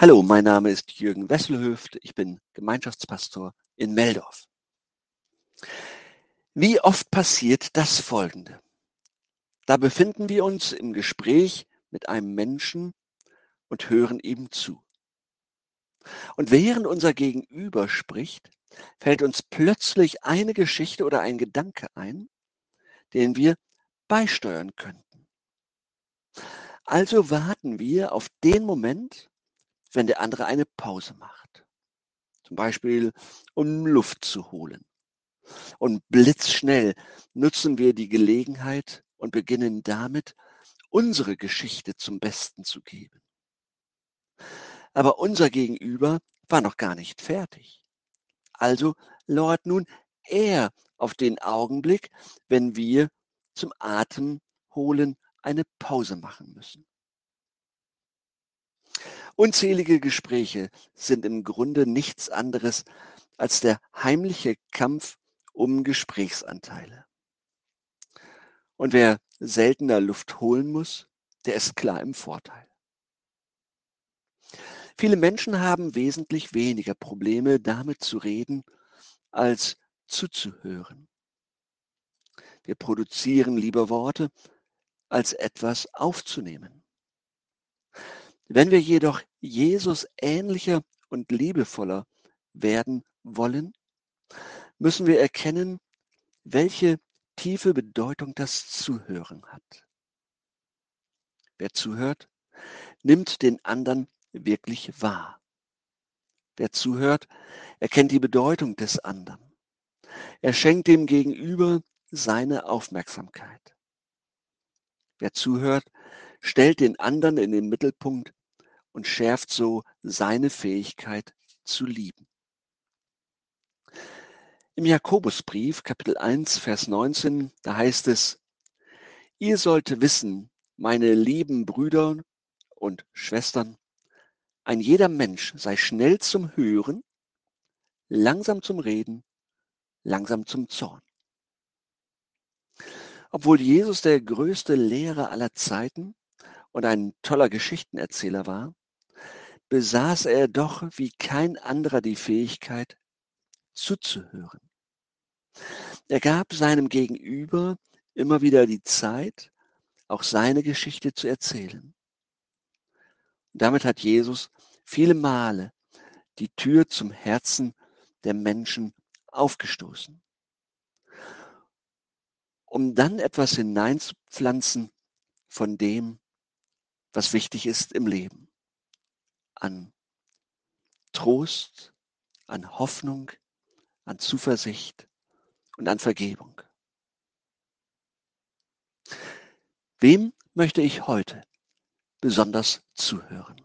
Hallo, mein Name ist Jürgen Wesselhöft. Ich bin Gemeinschaftspastor in Meldorf. Wie oft passiert das Folgende? Da befinden wir uns im Gespräch mit einem Menschen und hören ihm zu. Und während unser Gegenüber spricht, fällt uns plötzlich eine Geschichte oder ein Gedanke ein, den wir beisteuern könnten. Also warten wir auf den Moment, wenn der andere eine Pause macht. Zum Beispiel, um Luft zu holen. Und blitzschnell nutzen wir die Gelegenheit und beginnen damit, unsere Geschichte zum Besten zu geben. Aber unser Gegenüber war noch gar nicht fertig. Also lauert nun er auf den Augenblick, wenn wir zum Atemholen eine Pause machen müssen. Unzählige Gespräche sind im Grunde nichts anderes als der heimliche Kampf um Gesprächsanteile. Und wer seltener Luft holen muss, der ist klar im Vorteil. Viele Menschen haben wesentlich weniger Probleme damit zu reden, als zuzuhören. Wir produzieren lieber Worte, als etwas aufzunehmen. Wenn wir jedoch Jesus ähnlicher und liebevoller werden wollen, müssen wir erkennen, welche tiefe Bedeutung das Zuhören hat. Wer zuhört, nimmt den anderen wirklich wahr. Wer zuhört, erkennt die Bedeutung des anderen. Er schenkt dem Gegenüber seine Aufmerksamkeit. Wer zuhört, stellt den anderen in den Mittelpunkt und schärft so seine Fähigkeit zu lieben. Im Jakobusbrief, Kapitel 1, Vers 19, da heißt es, ihr sollt wissen, meine lieben Brüder und Schwestern, ein jeder Mensch sei schnell zum Hören, langsam zum Reden, langsam zum Zorn. Obwohl Jesus der größte Lehrer aller Zeiten und ein toller Geschichtenerzähler war, besaß er doch wie kein anderer die Fähigkeit zuzuhören. Er gab seinem Gegenüber immer wieder die Zeit, auch seine Geschichte zu erzählen. Und damit hat Jesus viele Male die Tür zum Herzen der Menschen aufgestoßen, um dann etwas hineinzupflanzen von dem, was wichtig ist im Leben an Trost, an Hoffnung, an Zuversicht und an Vergebung. Wem möchte ich heute besonders zuhören?